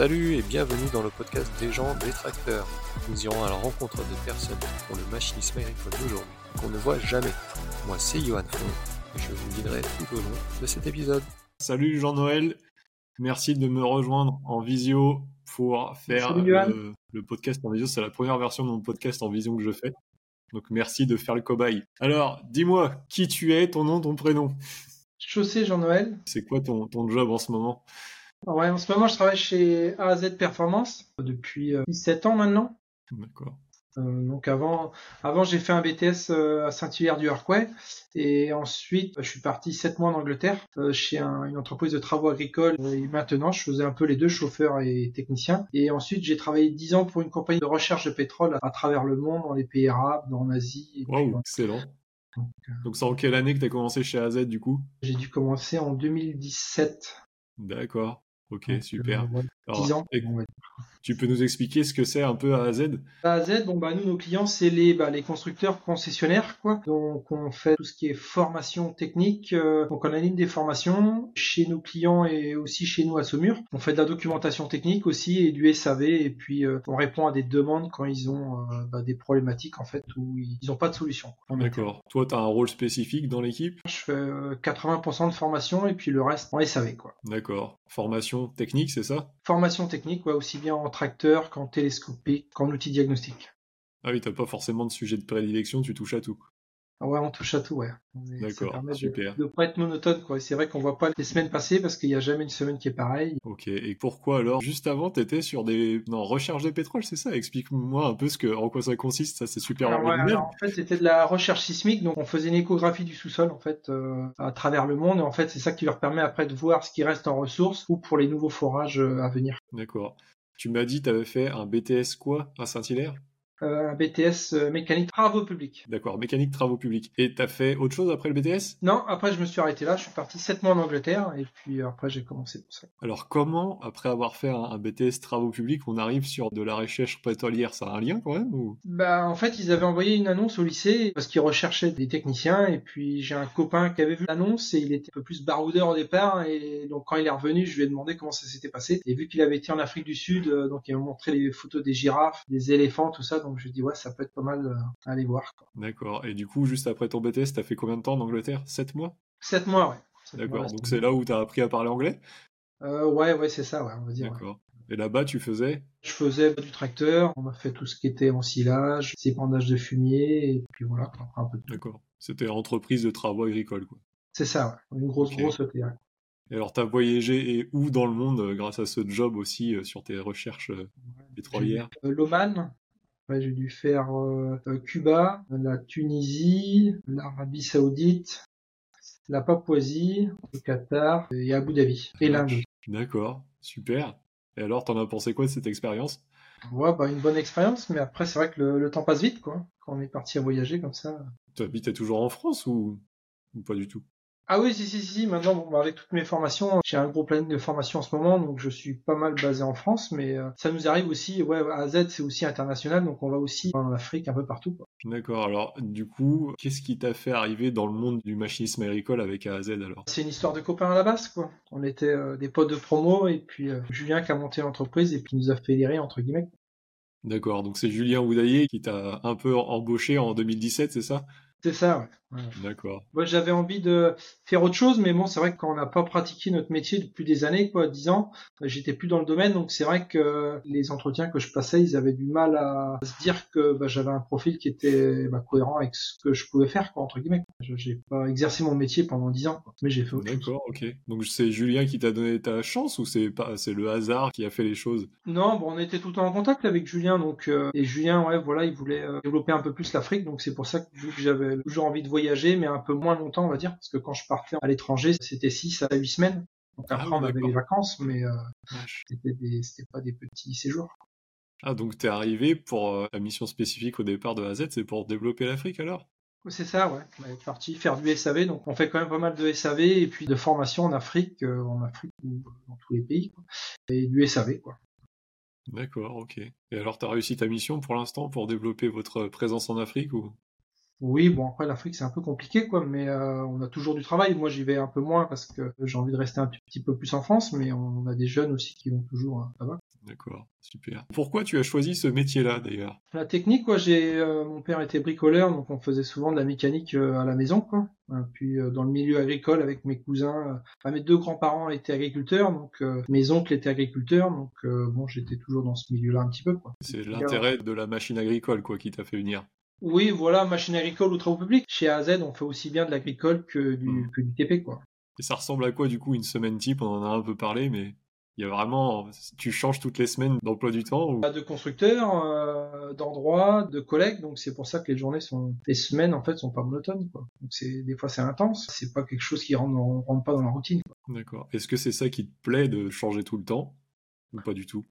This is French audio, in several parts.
Salut et bienvenue dans le podcast des gens détracteurs. Nous irons à la rencontre des personnes qui font le machinisme agricole d'aujourd'hui, qu'on ne voit jamais. Moi c'est Johan Fon et je vous guiderai tout au long de cet épisode. Salut Jean-Noël, merci de me rejoindre en visio pour faire Salut, Johan. le, le podcast en visio. C'est la première version de mon podcast en visio que je fais. Donc merci de faire le cobaye. Alors, dis-moi qui tu es, ton nom, ton prénom? Chaussée Jean-Noël. C'est quoi ton, ton job en ce moment? Ouais, en ce moment, je travaille chez AZ Performance depuis euh, 17 ans maintenant. D'accord. Euh, donc avant, avant j'ai fait un BTS euh, à Saint-Hilaire du Harquay et ensuite je suis parti 7 mois en Angleterre euh, chez un- une entreprise de travaux agricoles et maintenant je faisais un peu les deux chauffeurs et techniciens et ensuite j'ai travaillé 10 ans pour une compagnie de recherche de pétrole à, à travers le monde dans les pays arabes, en Asie et puis, Waouh, euh, excellent. donc, euh, Donc c'est en quelle année que tu as commencé chez AZ du coup? j'ai dû commencer en 2017. D'accord. Ok, Donc, super. euh, ouais, Alors, 10 ans. tu peux nous expliquer ce que c'est un peu AZ A à Z, bon bah nous nos clients c'est les bah, les constructeurs concessionnaires quoi. Donc on fait tout ce qui est formation technique. euh, donc on anime des formations chez nos clients et aussi chez nous à Saumur. On fait de la documentation technique aussi et du SAV et puis euh, on répond à des demandes quand ils ont euh, bah, des problématiques en fait où ils n'ont pas de solution. D'accord. Toi, tu as un rôle spécifique dans l'équipe? Je fais euh, 80% de formation et puis le reste en SAV quoi. D'accord. Formation technique, c'est ça? Formation technique ouais, aussi bien en tracteur qu'en télescopique qu'en outil diagnostic. Ah oui, t'as pas forcément de sujet de prédilection, tu touches à tout. Ah Ouais, on touche à tout, ouais. D'accord, de- super. De, pas être monotone, quoi. C'est vrai qu'on voit pas les semaines passer parce qu'il y a jamais une semaine qui est pareille. Ok, et pourquoi alors? Juste avant, t'étais sur des... Non, recherche de pétrole, c'est ça? Explique-moi un peu ce que... en quoi ça consiste, ça c'est super Alors, ouais, alors, en fait, c'était de la recherche sismique, donc on faisait une échographie du sous-sol, en fait, euh, à travers le monde. Et en fait, c'est ça qui leur permet après de voir ce qui reste en ressources ou pour les nouveaux forages euh, à venir. D'accord. Tu m'as dit t'avais fait un BTS quoi à Saint-Hilaire? Un BTS euh, mécanique travaux publics. D'accord, mécanique travaux publics. Et t'as fait autre chose après le BTS Non, après, je me suis arrêté là. Je suis parti sept mois en Angleterre et puis après, j'ai commencé pour ça. Alors comment, après avoir fait un, BTS travaux publics, on arrive sur de la recherche pétrolière Ça a un lien quand même ou... Bah, en fait, ils avaient envoyé une annonce au lycée parce qu'ils recherchaient des techniciens. Et puis, j'ai un copain qui avait vu l'annonce et il était un peu plus baroudeur au départ. Et donc, quand il est revenu, je lui ai demandé comment ça s'était passé. Et vu qu'il avait été en Afrique du Sud, euh, donc il m'a montré les photos des girafes, des éléphants, tout ça. Donc, je lui ai dit, ouais, ça peut être pas mal euh, à aller voir. D'accord. Et du coup, juste après ton BTS, t'as fait combien de temps en Angleterre? 7 mois? Sept mois, ouais. D'accord. Donc c'est là où t'as appris à parler anglais? Euh, ouais, ouais, c'est ça, ouais, on va dire. ouais. D'accord. Et là-bas, tu faisais? Je faisais du tracteur. On a fait tout ce qui était ensilage, épandage de fumier. Et puis voilà, un peu de. D'accord. C'était entreprise de travaux agricoles, quoi. C'est ça, ouais. Une grosse, grosse ETA. Et alors, t'as voyagé et où dans le monde euh, grâce à ce job aussi euh, sur tes recherches euh, pétrolières? l'Oman. Après, j'ai dû faire euh, euh, Cuba, la Tunisie, l'Arabie Saoudite, la Papouasie, le Qatar et Abu Dhabi. Et l'Inde. D'accord, super. Et alors, t'en as pensé quoi de cette expérience? Ouais, bah, une bonne expérience, mais après, c'est vrai que le, le temps passe vite, quoi. Quand on est parti à voyager comme ça. Tu habitais toujours en France ou, ou pas du tout? Ah oui, si, si, si. Maintenant, bon, bah, avec toutes mes formations, j'ai un gros planning de formation en ce moment, donc je suis pas mal basé en France, mais euh, ça nous arrive aussi, ouais, à Z, c'est aussi international, donc on va aussi en Afrique, un peu partout, quoi. D'accord, alors du coup, qu'est-ce qui t'a fait arriver dans le monde du machinisme agricole avec AZ alors? C'est une histoire de copains à la base, quoi. On était euh, des potes de promo, et puis euh, Julien qui a monté l'entreprise, et puis nous a fédérés, entre guillemets. D'accord, donc c'est Julien Houdaillé qui t'a un peu embauché en 2017, c'est ça? C'est ça, ouais. Ouais. D'accord. Moi, j'avais envie de faire autre chose, mais bon, c'est vrai que quand on n'a pas pratiqué notre métier depuis des années, quoi, dix ans, euh, j'étais plus dans le domaine, donc c'est vrai que les entretiens que je passais, ils avaient du mal à se dire que bah, j'avais un profil qui était bah, cohérent avec ce que je pouvais faire, quoi, entre guillemets. J'ai pas exercé mon métier pendant dix ans, quoi, mais j'ai fait autre chose. D'accord, ok. Donc c'est Julien qui t'a donné ta chance ou c'est pas c'est le hasard qui a fait les choses? Non, bon, on était tout le temps en contact avec Julien, donc euh, et Julien, ouais, voilà, il voulait euh, développer un peu plus l'Afrique, donc c'est pour ça que vu que j'avais toujours envie de voyager, mais un peu moins longtemps, on va dire, parce que quand je partais à l'étranger, c'était 6 à 8 semaines. Donc Ah après, on avait les vacances, mais euh, c'était des, c'était pas des petits séjours. Ah donc t'es arrivé pour euh, la mission spécifique au départ de AZ, c'est pour développer l'Afrique alors? C'est ça, ouais. On est parti faire du SAV, donc on fait quand même pas mal de SAV et puis de formation en Afrique, euh, en Afrique ou dans tous les pays, quoi. et du SAV, quoi. D'accord, ok. Et alors t'as réussi ta mission pour l'instant pour développer votre présence en Afrique ou? Oui, bon après l'Afrique c'est un peu compliqué quoi, mais euh, on a toujours du travail. Moi j'y vais un peu moins parce que j'ai envie de rester un petit peu plus en France, mais on a des jeunes aussi qui vont toujours hein, là-bas. D'accord, super. Pourquoi tu as choisi ce métier-là d'ailleurs? La technique, quoi, j'ai euh, mon père était bricoleur, donc on faisait souvent de la mécanique euh, à la maison, quoi. Puis dans le milieu agricole avec mes cousins, enfin mes deux grands-parents étaient agriculteurs, donc mes oncles étaient agriculteurs, donc bon j'étais toujours dans ce milieu-là un petit peu, quoi. C'est l'intérêt de la machine agricole, quoi, qui t'a fait venir. Oui, voilà, machine agricole ou travaux publics. Chez AZ, on fait aussi bien de l'agricole que du, hmm. que du TP, quoi. Et ça ressemble à quoi, du coup, une semaine type? On en a un peu parlé, mais il y a vraiment, tu changes toutes les semaines d'emploi du temps ou... De constructeurs, euh, d'endroits, de collègues, donc c'est pour ça que les journées sont, les semaines en fait sont pas monotones. Quoi. Donc c'est des fois c'est intense, c'est pas quelque chose qui rentre, rentre pas dans la routine. D'accord. Est-ce que c'est ça qui te plaît de changer tout le temps? Ou pas du tout?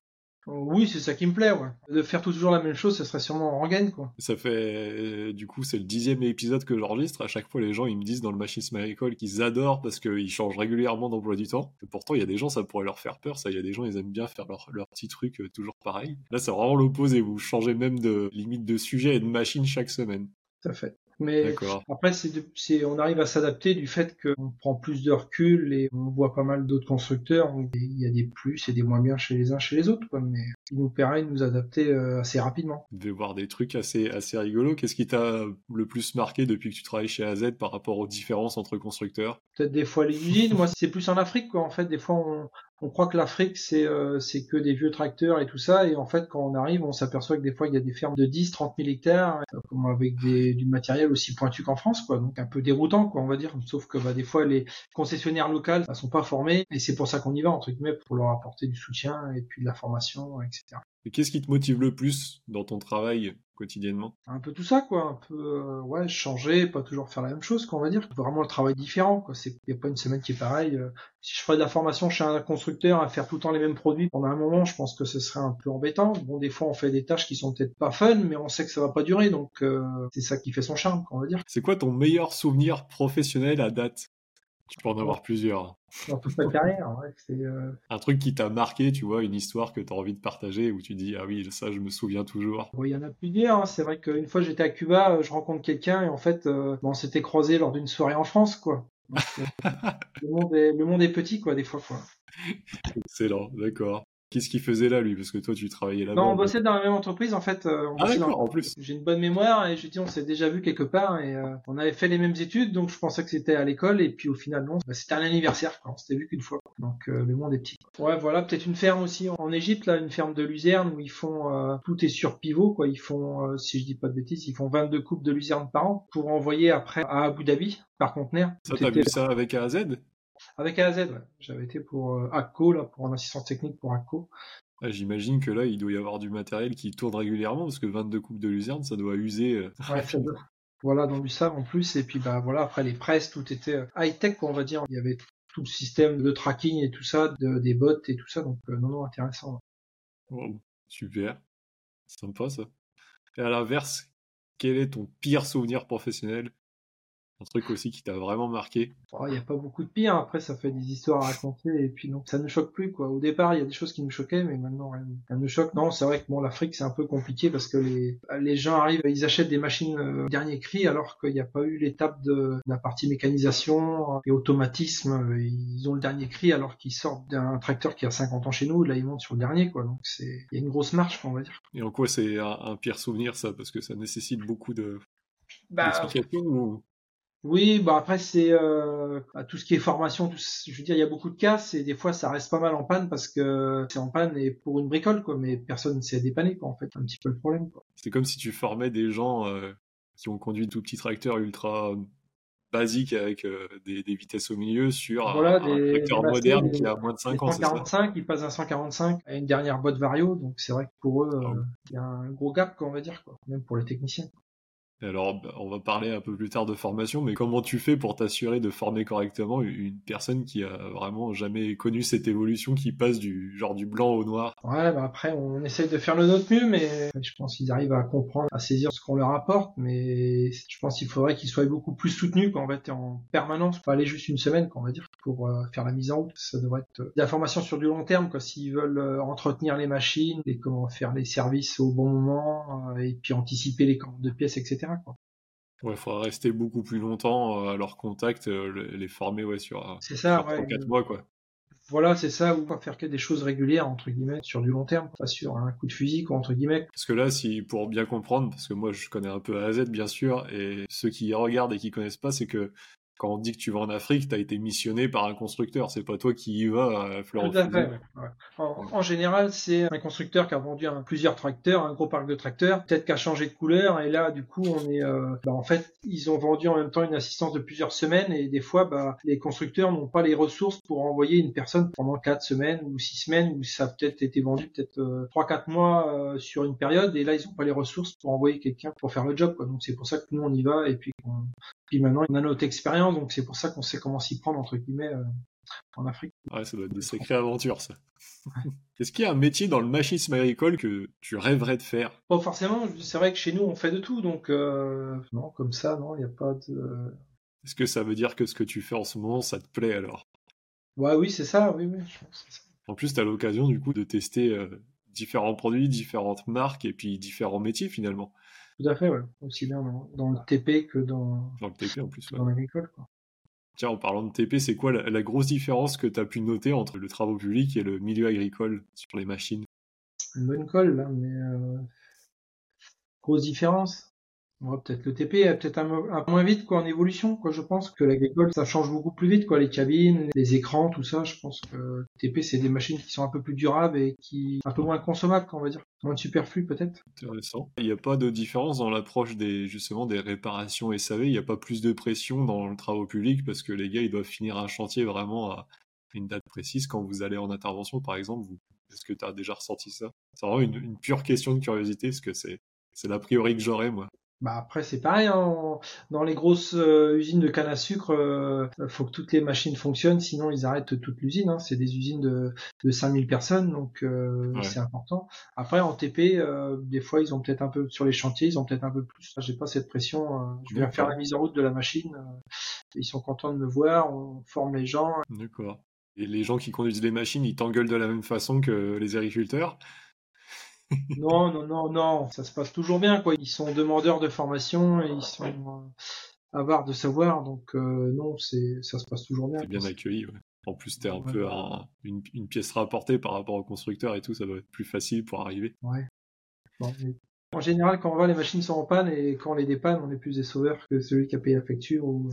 Oui, c'est ça qui me plaît, ouais. De faire toujours la même chose, ça serait sûrement en rengaine, quoi. Ça fait, euh, du coup, c'est le dixième épisode que j'enregistre. À chaque fois, les gens, ils me disent dans le machisme agricole qu'ils adorent parce qu'ils changent régulièrement d'emploi du temps. Et pourtant, il y a des gens, ça pourrait leur faire peur. Ça, il y a des gens, ils aiment bien faire leur, leur petit truc euh, toujours pareil. Là, c'est vraiment l'opposé. Vous changez même de limite de sujet et de machine chaque semaine. Tout à fait. Mais après, c'est, on arrive à s'adapter du fait qu'on prend plus de recul et on voit pas mal d'autres constructeurs. Il y a des plus et des moins bien chez les uns, chez les autres, quoi. Mais il nous permet de nous adapter euh, assez rapidement. Vous devez voir des trucs assez, assez rigolos. Qu'est-ce qui t'a le plus marqué depuis que tu travailles chez AZ par rapport aux différences entre constructeurs? Peut-être des fois les usines. Moi, c'est plus en Afrique, quoi. En fait, des fois, on, on croit que l'Afrique c'est euh, c'est que des vieux tracteurs et tout ça. Et en fait quand on arrive on s'aperçoit que des fois il y a des fermes de 10 30 000 hectares euh, avec du matériel aussi pointu qu'en France donc un peu déroutant quoi on va dire. Sauf que bah, des fois les concessionnaires locales ne sont pas formés. Et c'est pour ça qu'on y va entre guillemets pour leur apporter du soutien et puis de la formation etc et qu'est-ce qui te motive le plus dans ton travail quotidiennement? Un peu tout ça, quoi. Un peu, euh, ouais, changer, pas toujours faire la même chose, quoi, on va dire. Vraiment le travail différent, quoi. C'est, y a pas une semaine qui est pareille. Euh. Si je ferais de la formation chez un constructeur à faire tout le temps les mêmes produits pendant un moment, je pense que ce serait un peu embêtant. Bon, des fois, on fait des tâches qui sont peut-être pas fun, mais on sait que ça va pas durer, donc euh, c'est ça qui fait son charme, on va dire. C'est quoi ton meilleur souvenir professionnel à date? Tu peux en avoir plusieurs. Dans toute ma carrière, ouais, c'est. Euh, Un truc qui t'a marqué, tu vois, une histoire que tu as envie de partager où tu dis ah oui ça je me souviens toujours. il y en a plusieurs. Hein. C'est vrai qu'une fois j'étais à Cuba, euh, je rencontre quelqu'un et en fait euh, on s'était croisé lors d'une soirée en France quoi. le, monde est, le monde est petit quoi des fois quoi. Excellent, d'accord. Qu'est-ce qu'il faisait là, lui? Parce que toi, tu travaillais là-bas. Non, on bossait dans la même entreprise, en fait. Euh, ah, d'accord, en plus. J'ai une bonne mémoire et je dis, on s'est déjà vu quelque part et euh, on avait fait les mêmes études, donc je pensais que c'était à l'école et puis au final, non. Bah, c'était un anniversaire, quoi. On s'était vu qu'une fois. Donc euh, le monde est petit. Ouais, voilà, peut-être une ferme aussi en Égypte, là, une ferme de luzerne où ils font tout est sur pivot, quoi. Ils font, si je dis pas de bêtises, ils font 22 coupes de luzerne par an pour envoyer après à Abu Dhabi par conteneur. Ça, t'as vu ça avec AZ avec AZ, ouais. J'avais été pour euh, ACO, là, pour un assistant technique pour ACO. Ah, j'imagine que là, il doit y avoir du matériel qui tourne régulièrement, parce que 22 coupes de luzerne, ça doit user. Euh, ouais, ça doit... Voilà, dans du sable en plus. Et puis, bah, voilà, après les presses, tout était euh, high-tech, on va dire. Il y avait tout le système de tracking et tout ça, de, des bots et tout ça. Donc, non, non, intéressant. Wow, super. Sympa, ça. Et à l'inverse, quel est ton pire souvenir professionnel? Un truc aussi qui t'a vraiment marqué oh, Il n'y a pas beaucoup de pire. Après, ça fait des histoires à raconter et puis non, ça ne choque plus quoi. Au départ, il y a des choses qui me choquaient, mais maintenant rien, ne choque. Non, c'est vrai que bon, l'Afrique c'est un peu compliqué parce que les les gens arrivent, ils achètent des machines euh, dernier cri alors qu'il n'y a pas eu l'étape de, la partie mécanisation et automatisme. Ils ont le dernier cri alors qu'ils sortent d'un tracteur qui a 50 ans chez nous. Là, ils montent sur le dernier quoi. Donc c'est il y a une grosse marche, on va dire. Et en quoi c'est un, pire souvenir ça? Parce que ça nécessite beaucoup de bah, ou... Oui, bah après c'est euh, bah, tout ce qui est formation, tout, je veux dire il y a beaucoup de cas, et des fois ça reste pas mal en panne parce que c'est en panne et pour une bricole quoi, mais personne ne s'est dépanné quoi en fait, un petit peu le problème quoi. C'est comme si tu formais des gens euh, qui ont conduit tout petit tracteur ultra basique avec euh, des, vitesses au milieu sur un, tracteur moderne qui a moins de 5 ans. 145, ils passent à 145 à une dernière boîte Vario, donc c'est vrai que pour eux, ah il y a un gros gap, quoi, on va dire, quoi, même pour les techniciens. Alors, bah, on va parler un peu plus tard de formation, mais comment tu fais pour t'assurer de former correctement une personne qui a vraiment jamais connu cette évolution qui passe du genre du blanc au noir? Ouais, bah après, on essaye de faire le nôtre mieux, mais je pense qu'ils arrivent à comprendre, à saisir ce qu'on leur apporte, mais je pense qu'il faudrait qu'ils soient beaucoup plus soutenus quand on va être en permanence, pas aller juste une semaine, quand on va dire, pour euh, faire la mise en route. Ça devrait être de la formation sur du long terme, quoi, s'ils veulent euh, entretenir les machines et comment faire les services au bon moment, euh, et puis anticiper les commandes de pièces, etc. Ouais, il faudra rester beaucoup plus longtemps à leur contact, les former ouais, sur, c'est ça, ouais, 4 mois. Quoi. Voilà, c'est ça, ou pas faire que des choses régulières, entre guillemets, sur du long terme, pas sur un coup de fusil, quoi, entre guillemets. Parce que là, si, pour bien comprendre, parce que moi je connais un peu A à Z, bien sûr, et ceux qui regardent et qui connaissent pas, c'est que quand on dit que tu vas en Afrique, tu as été missionné par un constructeur. C'est pas toi qui y vas à fleur Tout à fait. En, général, c'est un constructeur qui a vendu plusieurs tracteurs, un gros parc de tracteurs, peut-être qui a changé de couleur. Et là, du coup, on est, euh, bah, en fait, ils ont vendu en même temps une assistance de plusieurs semaines. Et des fois, bah, les constructeurs n'ont pas les ressources pour envoyer une personne pendant quatre semaines ou six semaines, où ça a peut-être été vendu peut-être euh, trois, quatre mois euh, sur une période. Et là, ils n'ont pas les ressources pour envoyer quelqu'un pour faire le job. Quoi. Donc c'est pour ça que nous on y va et puis puis maintenant, on a notre expérience, donc c'est pour ça qu'on sait comment s'y prendre, entre guillemets, euh, en Afrique. Ouais, ça doit être des sacrées aventures, ça. Est-ce qu'il y a un métier dans le machisme agricole que tu rêverais de faire? Pas forcément, c'est vrai que chez nous, on fait de tout, donc euh, non, comme ça, non, il n'y a pas de... Est-ce que ça veut dire que ce que tu fais en ce moment, ça te plaît alors? Ouais, oui, c'est ça, oui, oui, je pense ça. En plus, tu as l'occasion, du coup, de tester euh, différents produits, différentes marques et puis différents métiers, finalement. Tout à fait, ouais. Aussi bien dans, le TP que dans, dans le TP en plus. Dans l'agricole, quoi. Tiens, en parlant de TP, c'est quoi la, grosse différence que tu as pu noter entre le travaux public et le milieu agricole sur les machines? Une bonne colle, là, mais euh... grosse différence peut-être le TP est peut-être un, peu moins vite quoi en évolution quoi. Je pense que l'agricole ça change beaucoup plus vite quoi. Les cabines les écrans tout ça je pense que le TP c'est des machines qui sont un peu plus durables et qui un peu moins consommables on va dire. Moins de superflu peut-être. Intéressant. Il n'y a pas de différence dans l'approche des justement des réparations SAV il n'y a pas plus de pression dans le travaux public parce que les gars ils doivent finir un chantier vraiment à une date précise. Quand vous allez en intervention par exemple est-ce que tu as déjà ressenti ça? C'est vraiment une, une, pure question de curiosité, parce que c'est, c'est l'a priori que j'aurais, moi. Bah après c'est pareil, hein, dans les grosses euh, usines de canne à sucre, euh, faut que toutes les machines fonctionnent, sinon ils arrêtent toute l'usine. Hein. C'est des usines de, de 5000 personnes, donc euh, c'est important. Après en TP, des fois ils ont peut-être un peu sur les chantiers, ils ont peut-être un peu plus. J'ai pas cette pression. je viens faire la mise en route de la machine. ils sont contents de me voir, on forme les gens. D'accord. Et les gens qui conduisent les machines, ils t'engueulent de la même façon que les agriculteurs? Non, non, non, non, ça se passe toujours bien, quoi. Ils sont demandeurs de formation et ils sont euh, avares de savoir, donc euh, non, c'est, ça se passe toujours bien. C'est bien accueilli, ouais. En plus, t'es un peu une, pièce rapportée par rapport au constructeur et tout, ça doit être plus facile pour arriver. Ouais. En général, quand on va, les machines sont en panne et quand on les dépanne, on est plus des sauveurs que celui qui a payé la facture ou.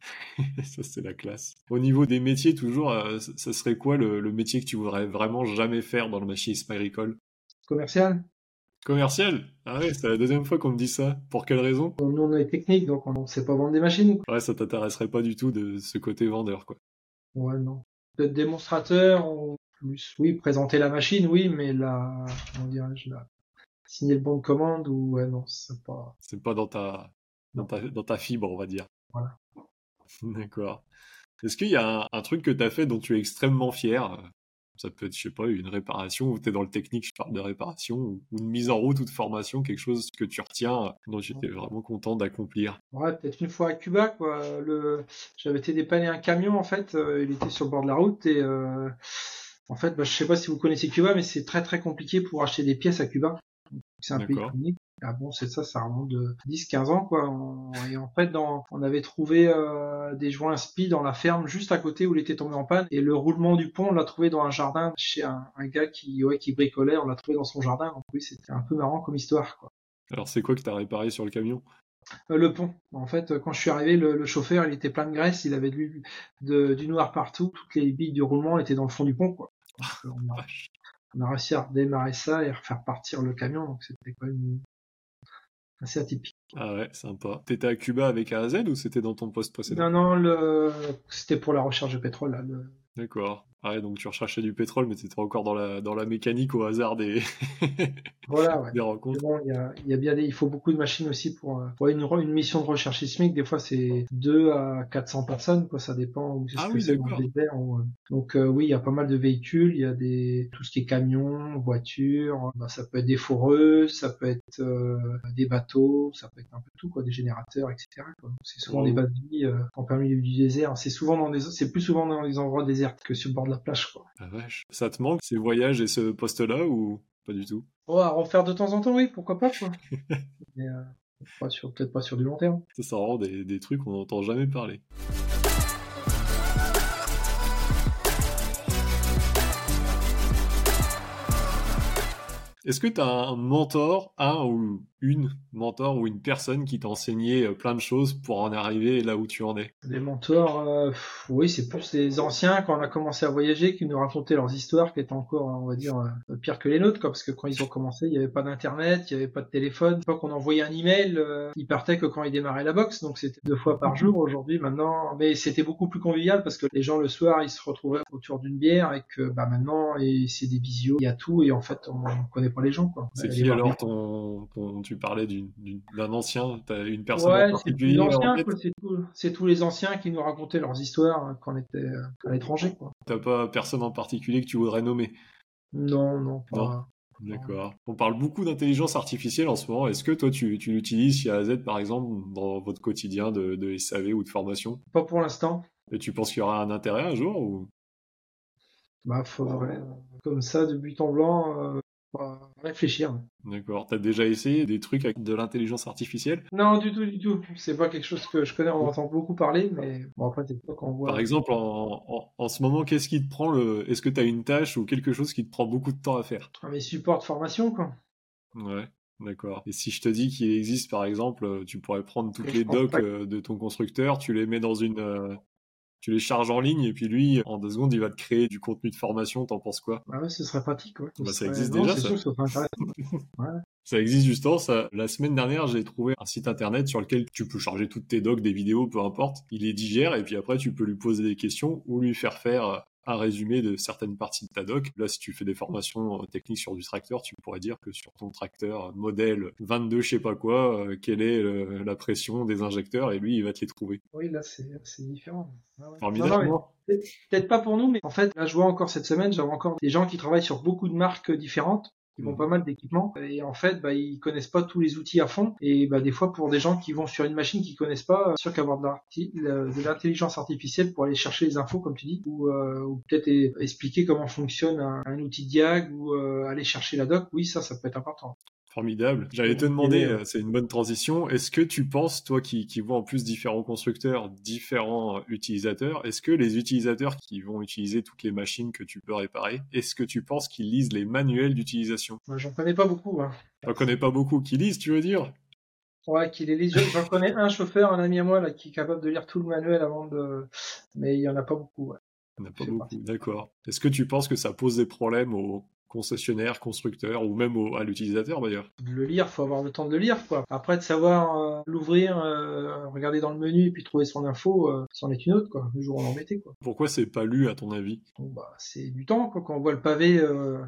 ça, c'est la classe. Au niveau des métiers, toujours, euh, ça serait quoi le, le, métier que tu voudrais vraiment jamais faire dans le machinisme agricole? Commercial Commercial Ah ouais, c'est la deuxième fois qu'on me dit ça. Pour quelle raison Nous, on est technique, donc on ne sait pas vendre des machines. Ouais, ça t'intéresserait pas du tout de ce côté vendeur, quoi. Ouais, non. Peut-être démonstrateur, ou plus. Oui, présenter la machine, oui, mais là, comment dirais-je, là, signer le bon de commande, ou ouais, non, c'est pas. C'est pas dans ta, dans ta, dans ta fibre, on va dire. Voilà. D'accord. Est-ce qu'il y a un, un truc que tu as fait dont tu es extrêmement fier? Ça peut être, je sais pas, une réparation, ou tu es dans le technique, je parle de réparation, ou une mise en route ou de formation, quelque chose que tu retiens, dont j'étais vraiment content d'accomplir. Ouais, peut-être une fois à Cuba, quoi. Le... J'avais été dépanner un camion, en fait, euh, il était sur le bord de la route, et euh... en fait, bah, je sais pas si vous connaissez Cuba, mais c'est très très compliqué pour acheter des pièces à Cuba. C'est un pays unique. Ah bon, c'est ça, ça remonte de 10-15 ans, quoi. Et en fait, dans, on avait trouvé euh, des joints spi dans la ferme juste à côté où il était tombé en panne. Et le roulement du pont, on l'a trouvé dans un jardin chez un, gars qui, ouais, qui bricolait. On l'a trouvé dans son jardin. Donc oui, c'était un peu marrant comme histoire, quoi. Alors, c'est quoi que t'as réparé sur le camion? Euh, le pont. En fait, quand je suis arrivé, le, chauffeur, il était plein de graisse, il avait du, du noir partout, toutes les billes du roulement étaient dans le fond du pont, quoi. on, a, on, a, réussi à redémarrer ça et refaire partir le camion, donc c'était quand même assez atypique. Ah ouais, sympa. T'étais à Cuba avec AZ ou c'était dans ton poste précédent? Non, non, le... c'était pour la recherche de pétrole. Là, D'accord. Ouais, donc tu recherchais du pétrole, mais tu étais encore dans la, dans la mécanique au hasard des, voilà, ouais. des rencontres. Bon, il, y a, y a bien des, il faut beaucoup de machines aussi pour, euh, pour une, une mission de recherche sismique. Des fois, c'est 2 à 400 personnes, quoi. Ça dépend où ah oui, d'accord. Euh. Donc, euh, oui, il y a pas mal de véhicules. Il y a des, tout ce qui est camions, voitures. Bah, ça peut être des foreuses, ça peut être des bateaux, ça peut être un peu tout, quoi, des générateurs, etc. C'est souvent des bases de vie en plein milieu du désert. C'est souvent dans des, c'est plus souvent dans les endroits déserts que sur le bord de la plage. Quoi. Ah Ça te manque ces voyages et ce poste-là ou pas du tout? Oh, À refaire de temps en temps, oui, pourquoi pas. Quoi. mais, euh, Peut-être pas sur du long terme. Ça, ça rend des, des trucs qu'on n'entend jamais parler. Est-ce que tu as un mentor, un ou une mentor ou une personne qui t'a enseigné euh, plein de choses pour en arriver là où tu en es Des mentors, euh, oui, c'est plus les anciens quand on a commencé à voyager qui nous racontaient leurs histoires qui étaient encore, on va dire, euh, pires que les nôtres, quoi, parce que quand ils ont commencé, il n'y avait pas d'internet, il n'y avait pas de téléphone. Pas qu'on envoyait un email, euh, il partait que quand il démarrait la boxe, donc c'était deux fois par jour. Aujourd'hui, maintenant, mais c'était beaucoup plus convivial parce que les gens le soir, ils se retrouvaient autour d'une bière et que bah maintenant, et c'est des visios, il y a tout et en fait, on, on connaît pas les gens. quoi. C'est Les qui alors ton- tu parlais d'un ancien, t'as une personne Ouais, c'est particulier tous c'est les anciens qui nous racontaient leurs histoires hein, quand on était euh, à l'étranger. T'as pas personne en particulier que tu voudrais nommer? Non, non, pas. D'accord. On parle beaucoup d'intelligence artificielle en ce moment. Est-ce que toi, tu, tu l'utilises chez AZ, par exemple, dans votre quotidien de, de SAV ou de formation? Pas pour l'instant. Et tu penses qu'il y aura un intérêt un jour ou... Bah, faudrait, euh, comme ça, de but en blanc, euh, bah, réfléchir. D'accord. T'as déjà essayé des trucs avec de l'intelligence artificielle? Non, du tout, du tout. C'est pas quelque chose que je connais, on entend beaucoup parler, mais bon, après, c'est pas qu'on voit. Par exemple, en, en, en ce moment, qu'est-ce qui te prend le... Est-ce que t'as une tâche ou quelque chose qui te prend beaucoup de temps à faire? Ah, Mais support de formation, quoi. Ouais. D'accord. Et si je te dis qu'il existe, par exemple, euh, tu pourrais prendre toutes les docs pas. euh, de ton constructeur, tu les mets dans une, euh, tu les charges en ligne, et puis lui, en deux secondes, il va te créer du contenu de formation. T'en penses quoi? Ah ouais, ce serait pratique, ouais. Bah, ça serait- existe non, déjà, ça. sûr intéressant. Ça existe justement. Ça, la semaine dernière, j'ai trouvé un site internet sur lequel tu peux charger toutes tes docs, des vidéos, peu importe. Il les digère, et puis après, tu peux lui poser des questions ou lui faire faire euh, un résumé de certaines parties de ta doc. Là, si tu fais des formations euh, techniques sur du tracteur, tu pourrais dire que sur ton tracteur euh, modèle 22, je sais pas quoi, euh, quelle est la pression des injecteurs, et lui, il va te les trouver. Oui, là, c'est différent. Ah ouais. Formidable. Non, non, mais peut- Peut-être pas pour nous, mais en fait, là, je vois encore cette semaine, j'avais encore des gens qui travaillent sur beaucoup de marques différentes, qui vont Mhm. pas mal d'équipements, et en fait, bah, ils connaissent pas tous les outils à fond, et bah, des fois, pour des gens qui vont sur une machine qu'ils connaissent pas, c'est sûr qu'avoir de l'intelligence artificielle pour aller chercher les infos, comme tu dis, ou, euh, ou peut-être expliquer comment fonctionne un, un outil de diag, ou euh, aller chercher la doc, oui, ça, ça peut être important. Formidable. J'allais te demander, euh, c'est une bonne transition, est-ce que tu penses, toi qui, qui vois en plus différents constructeurs, différents euh, utilisateurs, est-ce que les utilisateurs qui vont utiliser toutes les machines que tu peux réparer, est-ce que tu penses qu'ils lisent les manuels d'utilisation? Moi, j'en connais pas beaucoup, hein. J'en connais pas beaucoup qui lisent, tu veux dire? Ouais, qu'il est lise. J'en connais un chauffeur, un ami à moi, là, qui est capable de lire tout le manuel avant de, mais il y en a pas beaucoup, ouais. Il n'y en a pas beaucoup, d'accord. Est-ce que tu penses que ça pose des problèmes aux concessionnaires, constructeurs, ou même au- à l'utilisateur d'ailleurs le lire, faut avoir le temps de le lire, quoi. Après, de savoir euh, l'ouvrir, euh, regarder dans le menu et puis trouver son info, euh, c'en est une autre, quoi. Le jour où on en mettait, quoi. Pourquoi c'est pas lu à ton avis? Bon, bah, c'est du temps, quoi. Quand on voit le pavé, euh,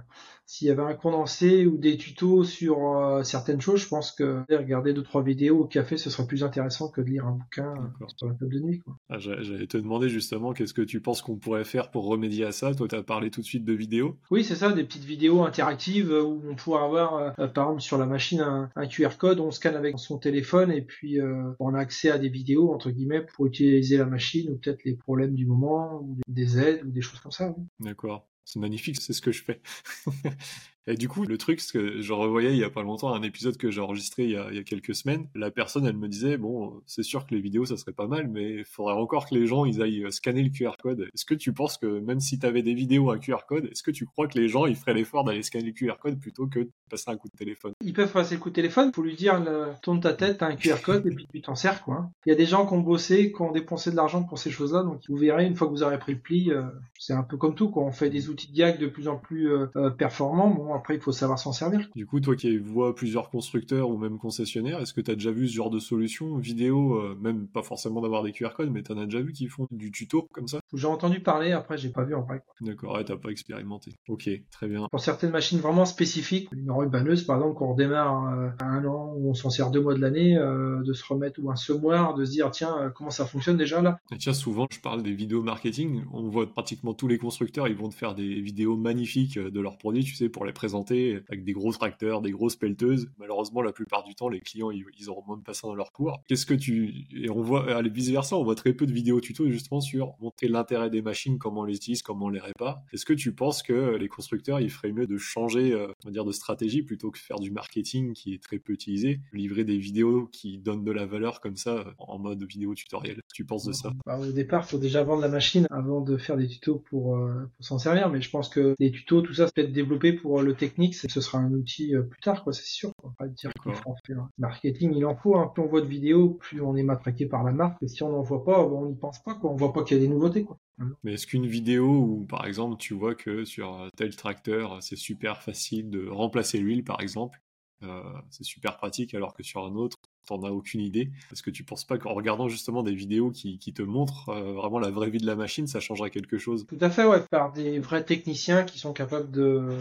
s'il y avait un condensé ou des tutos sur euh, certaines choses, je pense que regarder deux trois vidéos au café, ce serait plus intéressant que de lire un bouquin euh, sur la table de nuit. Ah, j'a- J'allais te demander justement qu'est-ce que tu penses qu'on pourrait faire pour remédier à ça? Toi, tu as parlé tout de suite de vidéos. Oui, c'est ça, des petites vidéos interactives euh, où on pourrait avoir, euh, par exemple, sur la machine un, un QR code, on scanne avec son téléphone et puis euh, on a accès à des vidéos entre guillemets pour utiliser la machine ou peut-être les problèmes du moment ou des des aides ou des choses comme ça. oui. D'accord. C'est magnifique, c'est ce que je fais. Et du coup, le truc, c'est que je revoyais il y a pas longtemps un épisode que j'ai enregistré il y, a, quelques semaines. La personne, elle me disait, bon, c'est sûr que les vidéos, ça serait pas mal, mais il faudrait encore que les gens, ils aillent scanner le QR code. Est-ce que tu penses que même si tu avais des vidéos, un QR code, est-ce que tu crois que les gens, ils feraient l'effort d'aller scanner le QR code plutôt que de passer un coup de téléphone? Ils peuvent passer le coup de téléphone, faut lui dire le- tourne ta tête, t'as un QR code et puis tu t'en sers quoi. Il y a des gens qui ont bossé, qui ont dépensé de l'argent pour ces choses-là, donc vous verrez une fois que vous aurez pris le pli, euh, c'est un peu comme tout quoi. On fait des outils de diag de plus en plus euh, euh, performants. Bon après il faut savoir s'en servir. Du coup, toi qui vois plusieurs constructeurs ou même concessionnaires, est-ce que tu as déjà vu ce genre de solution vidéo, euh, même pas forcément d'avoir des QR codes, mais t'en as déjà vu qui font du tuto comme ça? J'ai entendu parler, après j'ai pas vu en vrai. D'accord, ouais, t'as pas expérimenté. Ok, très bien. Pour certaines machines vraiment spécifiques, une banneuse par exemple, quand on redémarre euh, à un an ou on s'en sert deux mois de l'année, euh, de se remettre ou un semoir, de se dire tiens comment ça fonctionne déjà là? Et tiens, souvent, je parle des vidéos marketing. On voit pratiquement tous les constructeurs, ils vont te faire des vidéos magnifiques de leurs produits, tu sais, pour les avec des gros tracteurs, des grosses pelleteuses. Malheureusement, la plupart du temps, les clients, ils, ils auront moins de ça dans leur cours. Qu'est-ce que tu... Et on voit, à vice versa, on voit très peu de vidéos tuto justement sur montrer l'intérêt des machines, comment on les utilise, comment on les répare. Est-ce que tu penses que les constructeurs, il ferait mieux de changer, euh, on va dire, de stratégie plutôt que faire du marketing qui est très peu utilisé, livrer des vidéos qui donnent de la valeur comme ça euh, en mode vidéo tutoriel? Tu penses de ça? Bah, Au départ, faut déjà vendre la machine avant de faire des tutos pour, euh, s'en servir, mais je pense que les tutos, tout ça, peut être développé pour le technique, ce sera un outil plus tard, quoi, c'est sûr. Quoi. Pas dire qu'il faut en faire. Marketing, il en faut. Hein. Plus on voit de vidéos, plus on est matraqué par la marque. Et si on n'en voit pas, on n'y pense pas. Quoi. On voit pas qu'il y a des nouveautés. Quoi. Mais est-ce qu'une vidéo où, par exemple, tu vois que sur tel tracteur, c'est super facile de remplacer l'huile, par exemple, euh, c'est super pratique, alors que sur un autre, t'en as aucune idée. Est-ce que tu penses pas qu'en regardant justement des vidéos qui, te montrent euh, vraiment la vraie vie de la machine, ça changerait quelque chose? Tout à fait, ouais, par des vrais techniciens qui sont capables de,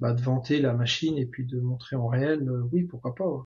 bah, de vanter la machine et puis de montrer en réel, euh, oui, pourquoi pas.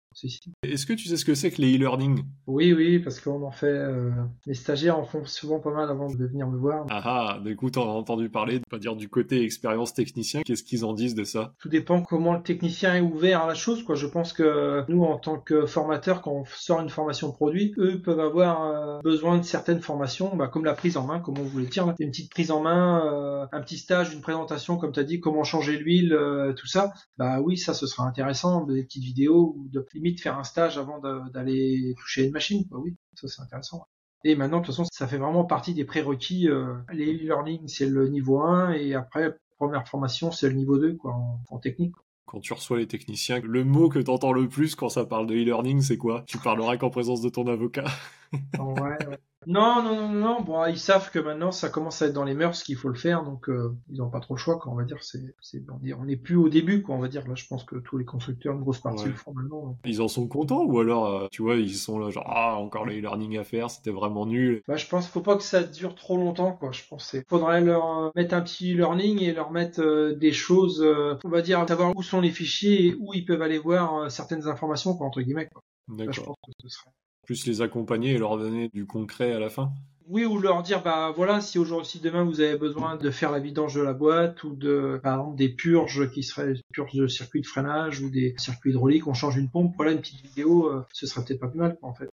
Est-ce que tu sais ce que c'est que les e-learning? Oui, oui, parce qu'on en fait. Euh, les stagiaires en font souvent pas mal avant de venir me voir. Ah ah, du coup, t'en as entendu parler, pas dire du côté expérience technicien. Qu'est-ce qu'ils en disent de ça? Tout dépend comment le technicien est ouvert à la chose, quoi. Je pense que nous, en tant que formateurs, quand on sort une formation produit, eux peuvent avoir euh, besoin de certaines formations, bah, comme la prise en main, comme on voulait dire, une petite prise en main, euh, un petit stage, une présentation, comme tu as dit, comment changer l'huile, tout ça. Bah oui, ça, ce sera intéressant, des petites vidéos ou de limite faire un stage avant d'aller toucher une machine. Bah oui, ça c'est intéressant. Et maintenant, de toute façon, ça fait vraiment partie des prérequis. Euh, les e-learning, c'est le niveau 1, et après, première formation, c'est le niveau 2, quoi, en, technique. Quand tu reçois les techniciens, le mot que tu entends le plus quand ça parle de e-learning, c'est quoi? Tu parleras qu'en présence de ton avocat. ouais, ouais. Non, non, non, non. Bon, ils savent que maintenant ça commence à être dans les mœurs qu'il faut le faire, donc euh, ils n'ont pas trop le choix. Quoi, on va dire, c'est, c'est, on n'est plus au début, quoi. On va dire. Là, je pense que tous les constructeurs, une grosse partie le font maintenant. Ils en sont contents ou alors, euh, tu vois, ils sont là genre ah encore les learning à faire, c'était vraiment nul. Bah, je pense, faut pas que ça dure trop longtemps, quoi. Je pense, faudrait leur euh, mettre un petit learning et leur mettre des choses, on va dire, savoir où sont les fichiers et où ils peuvent aller voir certaines informations, quoi, entre guillemets. Quoi. D'accord. je pense que ce serait plus les accompagner et leur donner du concret à la fin oui, ou leur dire, bah voilà, si aujourd'hui, si demain vous avez besoin de faire la vidange de la boîte ou de, par exemple, des purges qui seraient purges de circuits de freinage ou des circuits hydrauliques, on change une pompe, voilà une petite vidéo, euh, ce serait peut-être pas plus mal, quoi, en fait.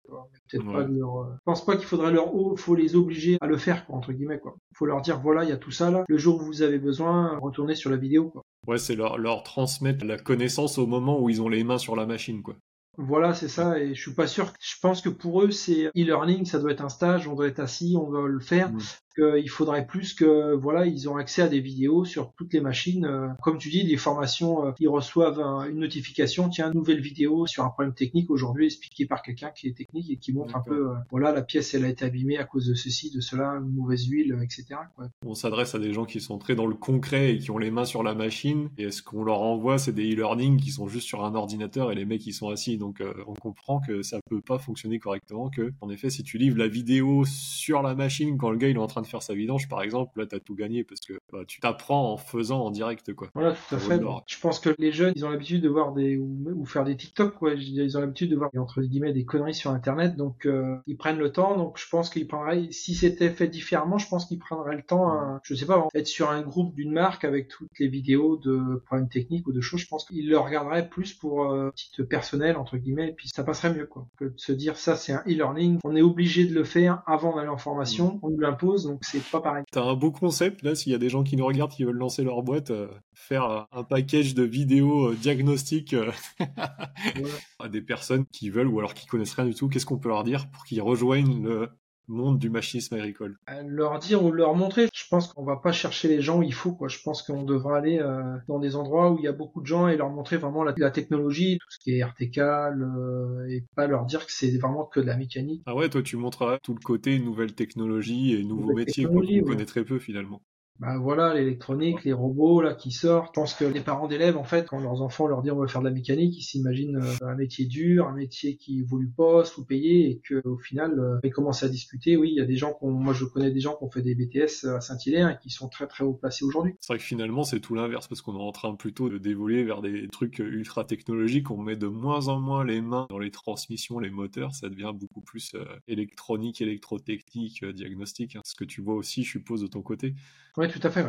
Peut-être pas de leur, euh, Je pense pas qu'il faudrait leur, faut les obliger à le faire, quoi, entre guillemets, quoi. Faut leur dire, voilà, il y a tout ça là. Le jour où vous avez besoin, retournez sur la vidéo, quoi. Ouais, c'est leur, leur transmettre la connaissance au moment où ils ont les mains sur la machine, quoi. Voilà, c'est ça. Et je suis pas sûr. Je pense que pour eux, c'est e-learning, ça doit être un stage. On doit être assis, on doit le faire. Mm il faudrait plus que voilà ils ont accès à des vidéos sur toutes les machines. Euh, comme tu dis, les formations, euh, ils reçoivent une notification, tiens, nouvelle vidéo sur un problème technique aujourd'hui expliqué par quelqu'un qui est technique et qui montre un peu, euh, voilà, la pièce elle a été abîmée à cause de ceci, de cela, une mauvaise huile, etc. On s'adresse à des gens qui sont très dans le concret et qui ont les mains sur la machine. Et ce qu'on leur envoie, c'est des e-learning qui sont juste sur un ordinateur et les mecs ils sont assis. Donc on comprend que ça peut pas fonctionner correctement. Que en effet, si tu livres la vidéo sur la machine quand le gars il est en train de faire sa vidange, par exemple, là, tu as tout gagné parce que bah, tu t'apprends en faisant en direct, quoi. Voilà, tout à fait. Je pense que les jeunes, ils ont l'habitude de voir des, ou, faire des TikTok, quoi. Ils ont l'habitude de voir, entre guillemets, des conneries sur Internet, donc euh, ils prennent le temps, donc je pense qu'ils prendraient, si c'était fait différemment, je pense qu'ils prendraient le temps, à, je sais pas, être sur un groupe d'une marque avec toutes les vidéos de problèmes techniques ou de choses, je pense qu'ils le regarderaient plus pour euh, titre personnel, entre guillemets, et puis ça passerait mieux, quoi, que de se dire ça, c'est un e-learning, on est obligé de le faire avant d'aller en formation, on nous l'impose, donc c'est pas pareil. T'as un beau concept, là, s'il y a des gens qui nous regardent, qui veulent lancer leur boîte, euh, faire un package de vidéos euh, diagnostiques euh, à des personnes qui veulent ou alors qui connaissent rien du tout, qu'est-ce qu'on peut leur dire pour qu'ils rejoignent le monde du machinisme agricole Leur dire ou leur montrer. Je pense qu'on va pas chercher les gens où il faut. Quoi. Je pense qu'on devra aller dans des endroits où il y a beaucoup de gens et leur montrer vraiment la, technologie, tout ce qui est RTK, et pas leur dire que c'est vraiment que de la mécanique. Ah ouais, toi tu montreras tout le côté nouvelle technologie et nouveaux métiers qu'on connaît très peu finalement bah voilà, l'électronique, les robots là qui sortent. Je pense que les parents d'élèves, en fait, quand leurs enfants leur disent on va faire de la mécanique, ils s'imaginent euh, un métier dur, un métier qui évolue pas, sous-payé, et que au final, euh, ils commencent à discuter. Oui, il y a des gens, qu'on, moi je connais des gens qui ont fait des BTS à Saint-Hilaire et qui sont très très haut placés aujourd'hui. C'est vrai que finalement c'est tout l'inverse parce qu'on est en train plutôt de dévoler vers des trucs ultra technologiques. On met de moins en moins les mains dans les transmissions, les moteurs. Ça devient beaucoup plus euh, électronique, électrotechnique, diagnostic. Hein. Ce que tu vois aussi, je suppose, de ton côté. Oui, tout à fait.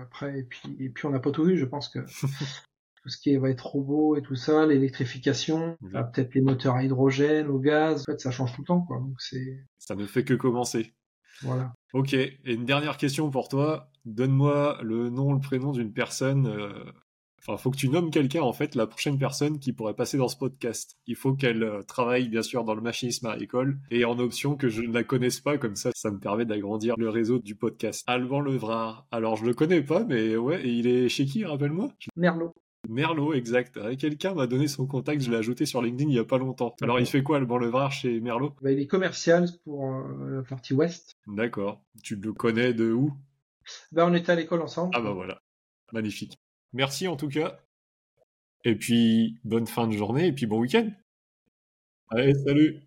après, et puis, et puis on n'a pas tout vu. Je pense que tout ce qui va être robot et tout ça, l'électrification, Mhm. peut-être les moteurs à hydrogène, au gaz. En fait, ça change tout le temps, quoi. Donc c'est Ça ne fait que commencer. voilà. Ok, et une dernière question pour toi. Donne-moi le nom, le prénom d'une personne. euh, Enfin, faut que tu nommes quelqu'un, en fait, la prochaine personne qui pourrait passer dans ce podcast. Il faut qu'elle euh, travaille, bien sûr, dans le machinisme agricole et en option que je ne la connaisse pas, comme ça, ça me permet d'agrandir le réseau du podcast. Alban Levrard. Alors, je le connais pas, mais ouais, et il est chez qui, rappelle-moi? Merlot. Merlot, exact. Quelqu'un m'a donné son contact, je l'ai ajouté sur LinkedIn il y a pas longtemps. Alors, il fait quoi, Alban Levrard, chez Merlot? Bah, il est commercial pour euh, la partie ouest. D'accord. Tu le connais de où? Bah, on était à l'école ensemble. Ah bah voilà, magnifique. Merci en tout cas. Et puis, bonne fin de journée et puis bon week-end. Allez, salut